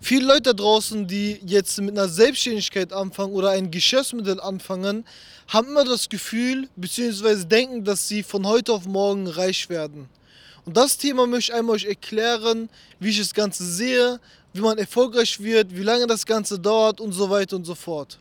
Viele Leute draußen, die jetzt mit einer Selbstständigkeit anfangen oder ein Geschäftsmodell anfangen, haben immer das Gefühl bzw. denken, dass sie von heute auf morgen reich werden. Und das Thema möchte ich einmal euch erklären, wie ich das Ganze sehe, wie man erfolgreich wird, wie lange das Ganze dauert und so weiter und so fort.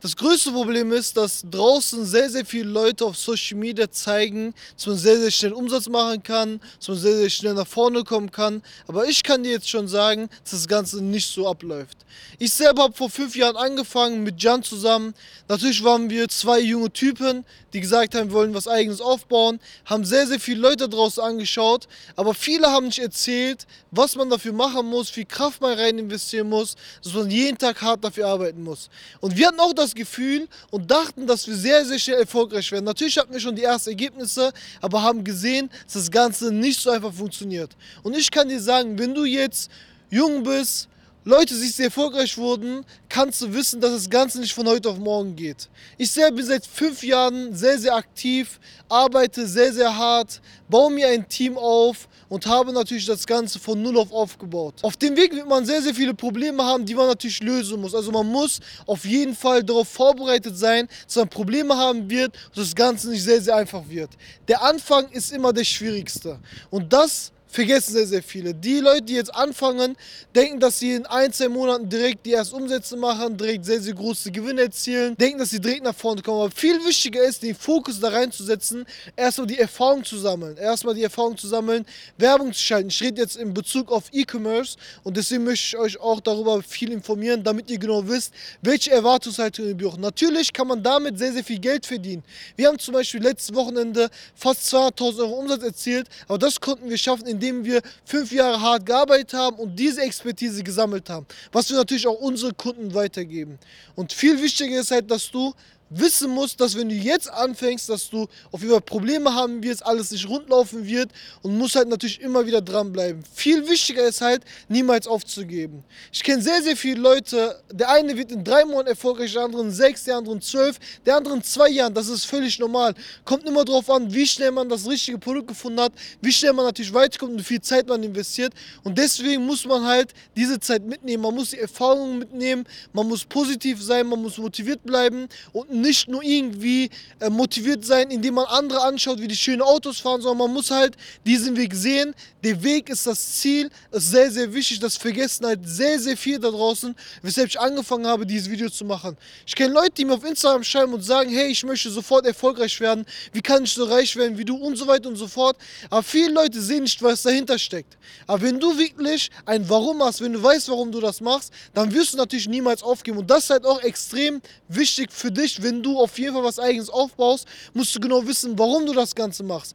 Das größte Problem ist, dass draußen sehr, sehr viele Leute auf Social Media zeigen, dass man sehr, sehr schnell Umsatz machen kann, dass man sehr, sehr schnell nach vorne kommen kann. Aber ich kann dir jetzt schon sagen, dass das Ganze nicht so abläuft. Ich selber habe vor fünf Jahren angefangen mit Jan zusammen. Natürlich waren wir zwei junge Typen, die gesagt haben, wir wollen was Eigenes aufbauen, haben sehr, sehr viele Leute draußen angeschaut. Aber viele haben nicht erzählt, was man dafür machen muss, wie Kraft man rein investieren muss, dass man jeden Tag hart dafür arbeiten muss. Und wir hatten auch das Gefühl und dachten, dass wir sehr, sehr schnell erfolgreich werden. Natürlich hatten wir schon die ersten Ergebnisse, aber haben gesehen, dass das Ganze nicht so einfach funktioniert. Und ich kann dir sagen, wenn du jetzt jung bist, Leute sich sehr erfolgreich wurden, kannst du wissen, dass das Ganze nicht von heute auf morgen geht. Ich selber bin seit fünf Jahren sehr, sehr aktiv, arbeite sehr, sehr hart, baue mir ein Team auf und habe natürlich das Ganze von null auf aufgebaut. Auf dem Weg wird man sehr, sehr viele Probleme haben, die man natürlich lösen muss. Also man muss auf jeden Fall darauf vorbereitet sein, dass man Probleme haben wird und das Ganze nicht sehr, sehr einfach wird. Der Anfang ist immer der schwierigste. Und das vergessen sehr, sehr viele. Die Leute, die jetzt anfangen, denken, dass sie in ein, zwei Monaten direkt die ersten Umsätze machen, direkt sehr, sehr große Gewinne erzielen, denken, dass sie direkt nach vorne kommen. Aber viel wichtiger ist, den Fokus da reinzusetzen, erstmal die Erfahrung zu sammeln. Erstmal die Erfahrung zu sammeln, Werbung zu schalten. Ich rede jetzt in Bezug auf E-Commerce und deswegen möchte ich euch auch darüber viel informieren, damit ihr genau wisst, welche Erwartungshaltung ihr braucht. Natürlich kann man damit sehr, sehr viel Geld verdienen. Wir haben zum Beispiel letztes Wochenende fast 200.000 Euro Umsatz erzielt, aber das konnten wir schaffen, indem indem wir fünf Jahre hart gearbeitet haben und diese Expertise gesammelt haben, was wir natürlich auch unsere Kunden weitergeben. Und viel wichtiger ist halt, dass du wissen musst, dass wenn du jetzt anfängst, dass du auf jeden Fall Probleme haben wirst, alles nicht rundlaufen wird und musst halt natürlich immer wieder dranbleiben. Viel wichtiger ist halt, niemals aufzugeben. Ich kenne sehr, sehr viele Leute, der eine wird in drei Monaten erfolgreich, der andere in sechs, der andere in zwölf, der andere in zwei Jahren, das ist völlig normal. Kommt immer darauf an, wie schnell man das richtige Produkt gefunden hat, wie schnell man natürlich weiterkommt und wie viel Zeit man investiert und deswegen muss man halt diese Zeit mitnehmen, man muss die Erfahrungen mitnehmen, man muss positiv sein, man muss motiviert bleiben und nicht nur irgendwie äh, motiviert sein, indem man andere anschaut, wie die schöne Autos fahren, sondern man muss halt diesen Weg sehen. Der Weg ist das Ziel, ist sehr, sehr wichtig. Das vergessen halt sehr, sehr viel da draußen, weshalb ich angefangen habe, dieses Video zu machen. Ich kenne Leute, die mir auf Instagram schreiben und sagen, hey, ich möchte sofort erfolgreich werden, wie kann ich so reich werden wie du und so weiter und so fort. Aber viele Leute sehen nicht, was dahinter steckt. Aber wenn du wirklich ein Warum hast, wenn du weißt, warum du das machst, dann wirst du natürlich niemals aufgeben. Und das ist halt auch extrem wichtig für dich, wenn du auf jeden Fall was Eigenes aufbaust, musst du genau wissen, warum du das Ganze machst.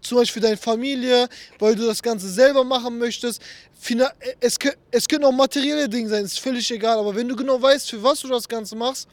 Zum Beispiel für deine Familie, weil du das Ganze selber machen möchtest. Es, es können auch materielle Dinge sein, ist völlig egal. Aber wenn du genau weißt, für was du das Ganze machst,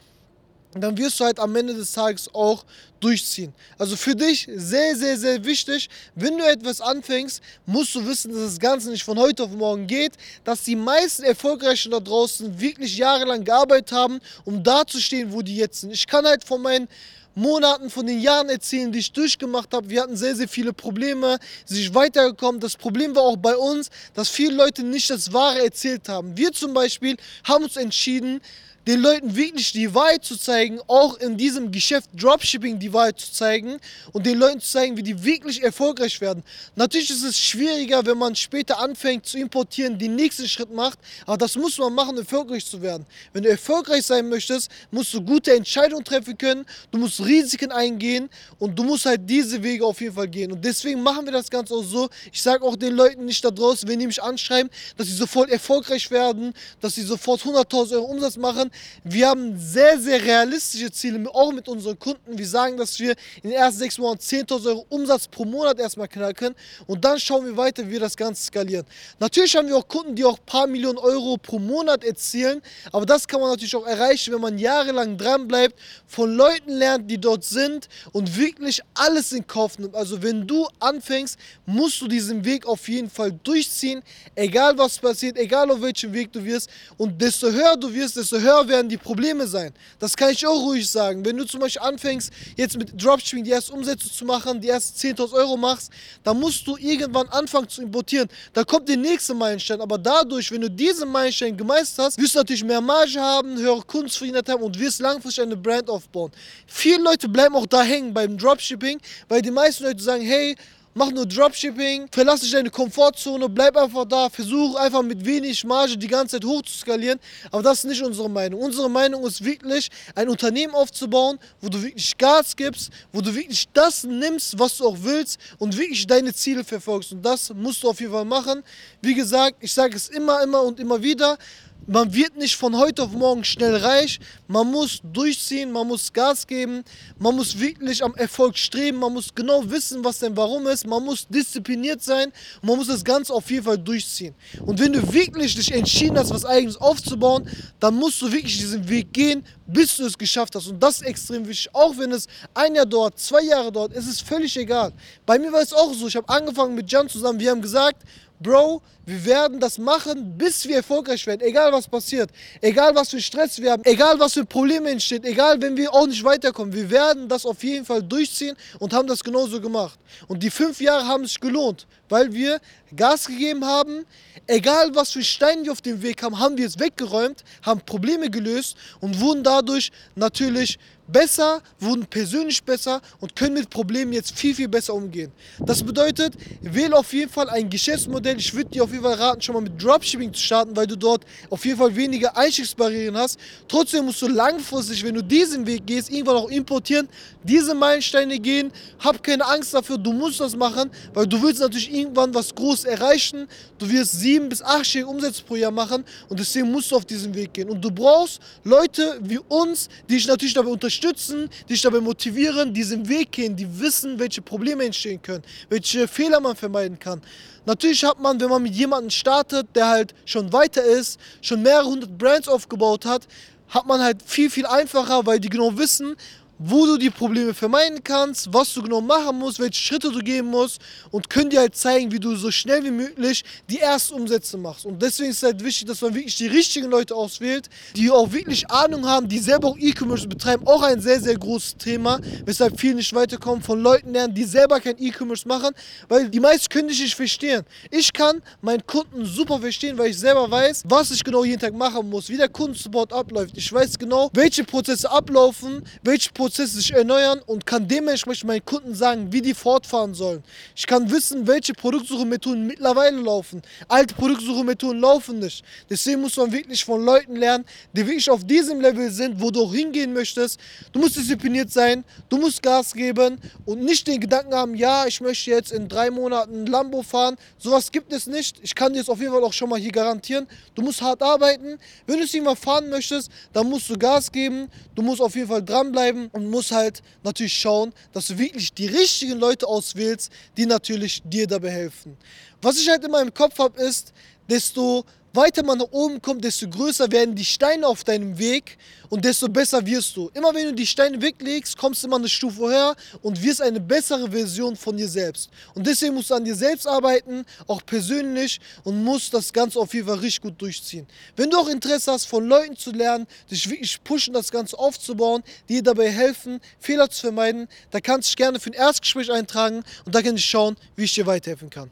dann wirst du halt am Ende des Tages auch durchziehen. Also für dich sehr, sehr, sehr wichtig, wenn du etwas anfängst, musst du wissen, dass das Ganze nicht von heute auf morgen geht, dass die meisten Erfolgreichen da draußen wirklich jahrelang gearbeitet haben, um da zu stehen, wo die jetzt sind. Ich kann halt von meinen Monaten, von den Jahren erzählen, die ich durchgemacht habe. Wir hatten sehr, sehr viele Probleme, sind weitergekommen. Das Problem war auch bei uns, dass viele Leute nicht das Wahre erzählt haben. Wir zum Beispiel haben uns entschieden, den Leuten wirklich die Wahrheit zu zeigen, auch in diesem Geschäft Dropshipping die Wahrheit zu zeigen und den Leuten zu zeigen, wie die wirklich erfolgreich werden. Natürlich ist es schwieriger, wenn man später anfängt zu importieren, den nächsten Schritt macht, aber das muss man machen, um erfolgreich zu werden. Wenn du erfolgreich sein möchtest, musst du gute Entscheidungen treffen können, du musst Risiken eingehen und du musst halt diese Wege auf jeden Fall gehen. Und deswegen machen wir das Ganze auch so. Ich sage auch den Leuten nicht da draußen, wenn die mich anschreiben, dass sie sofort erfolgreich werden, dass sie sofort 100.000 Euro Umsatz machen, wir haben sehr, sehr realistische Ziele, auch mit unseren Kunden. Wir sagen, dass wir in den ersten sechs Monaten 10.000 Euro Umsatz pro Monat erstmal knacken und dann schauen wir weiter, wie wir das Ganze skalieren. Natürlich haben wir auch Kunden, die auch ein paar Millionen Euro pro Monat erzielen, aber das kann man natürlich auch erreichen, wenn man jahrelang dran bleibt, von Leuten lernt, die dort sind und wirklich alles in Kauf nimmt. Also wenn du anfängst, musst du diesen Weg auf jeden Fall durchziehen, egal was passiert, egal auf welchem Weg du wirst und desto höher du wirst, desto höher immer werden die Probleme sein. Das kann ich auch ruhig sagen. Wenn du zum Beispiel anfängst, jetzt mit Dropshipping die ersten Umsätze zu machen, die ersten 10.000 Euro machst, dann musst du irgendwann anfangen zu importieren. Da kommt der nächste Meilenstein. Aber dadurch, wenn du diesen Meilenstein gemeistert hast, wirst du natürlich mehr Marge haben, höhere Kundenzufriedenheit haben und wirst langfristig eine Brand aufbauen. Viele Leute bleiben auch da hängen beim Dropshipping, weil die meisten Leute sagen, hey, mach nur Dropshipping, verlass dich deine Komfortzone, bleib einfach da, versuch einfach mit wenig Marge die ganze Zeit hoch zu skalieren. Aber das ist nicht unsere Meinung. Unsere Meinung ist wirklich, ein Unternehmen aufzubauen, wo du wirklich Gas gibst, wo du wirklich das nimmst, was du auch willst und wirklich deine Ziele verfolgst. Und das musst du auf jeden Fall machen. Wie gesagt, ich sage es immer, immer und immer wieder man wird nicht von heute auf morgen schnell reich. Man muss durchziehen, man muss Gas geben, man muss wirklich am Erfolg streben, man muss genau wissen, was denn warum ist, man muss diszipliniert sein man muss das Ganze auf jeden Fall durchziehen. Und wenn du wirklich dich entschieden hast, was eigenes aufzubauen, dann musst du wirklich diesen Weg gehen, bis du es geschafft hast. Und das ist extrem wichtig. Auch wenn es ein Jahr dauert, zwei Jahre dauert, ist es völlig egal. Bei mir war es auch so. Ich habe angefangen mit Jan zusammen. Wir haben gesagt, Bro, wir werden das machen, bis wir erfolgreich werden. Egal was passiert. Egal was für Stress wir haben. Egal was für Probleme entstehen. Egal wenn wir auch nicht weiterkommen. Wir werden das auf jeden Fall durchziehen und haben das genauso gemacht. Und die fünf Jahre haben sich gelohnt, weil wir Gas gegeben haben. Egal was für Steine wir auf dem Weg haben, haben wir es weggeräumt, haben Probleme gelöst und wurden dadurch natürlich besser, wurden persönlich besser und können mit Problemen jetzt viel, viel besser umgehen. Das bedeutet, wähle auf jeden Fall ein Geschäftsmodell. Ich würde dir auf jeden Fall raten, schon mal mit Dropshipping zu starten, weil du dort auf jeden Fall weniger Einstiegsbarrieren hast. Trotzdem musst du langfristig, wenn du diesen Weg gehst, irgendwann auch importieren, diese Meilensteine gehen. Hab keine Angst dafür, du musst das machen, weil du willst natürlich irgendwann was groß erreichen. Du wirst sieben bis achtstellige Umsätze pro Jahr machen und deswegen musst du auf diesen Weg gehen. Und du brauchst Leute wie uns, die dich natürlich dabei unterstützen, unterstützen, dich dabei motivieren, diesen Weg gehen, die wissen, welche Probleme entstehen können, welche Fehler man vermeiden kann. Natürlich hat man, wenn man mit jemandem startet, der halt schon weiter ist, schon mehrere hundert Brands aufgebaut hat, hat man halt viel, viel einfacher, weil die genau wissen, wo du die Probleme vermeiden kannst, was du genau machen musst, welche Schritte du gehen musst und können dir halt zeigen, wie du so schnell wie möglich die ersten Umsätze machst. Und deswegen ist es halt wichtig, dass man wirklich die richtigen Leute auswählt, die auch wirklich Ahnung haben, die selber auch E-Commerce betreiben. Auch ein sehr, sehr großes Thema, weshalb viele nicht weiterkommen, von Leuten lernen, die selber kein E-Commerce machen, weil die meisten können dich nicht verstehen. Ich kann meinen Kunden super verstehen, weil ich selber weiß, was ich genau jeden Tag machen muss, wie der Kundensupport abläuft. Ich weiß genau, welche Prozesse ablaufen, welche Prozesse Prozesse sich erneuern und kann dementsprechend meinen Kunden sagen, wie die fortfahren sollen. Ich kann wissen, welche Produktsuchemethoden mittlerweile laufen. Alte Produktsuchemethoden laufen nicht. Deswegen muss man wirklich von Leuten lernen, die wirklich auf diesem Level sind, wo du hingehen möchtest. Du musst diszipliniert sein, du musst Gas geben und nicht den Gedanken haben, ja, ich möchte jetzt in drei Monaten Lambo fahren. Sowas gibt es nicht. Ich kann dir jetzt auf jeden Fall auch schon mal hier garantieren. Du musst hart arbeiten. Wenn du es irgendwann fahren möchtest, dann musst du Gas geben. Du musst auf jeden Fall dranbleiben und musst halt natürlich schauen, dass du wirklich die richtigen Leute auswählst, die natürlich dir dabei helfen. Was ich halt immer im Kopf habe, ist, desto weiter man nach oben kommt, desto größer werden die Steine auf deinem Weg und desto besser wirst du. Immer wenn du die Steine weglegst, kommst du immer eine Stufe höher und wirst eine bessere Version von dir selbst. Und deswegen musst du an dir selbst arbeiten, auch persönlich und musst das Ganze auf jeden Fall richtig gut durchziehen. Wenn du auch Interesse hast, von Leuten zu lernen, dich wirklich pushen, das Ganze aufzubauen, die dir dabei helfen, Fehler zu vermeiden, da kannst du dich gerne für ein Erstgespräch eintragen und da kann ich schauen, wie ich dir weiterhelfen kann.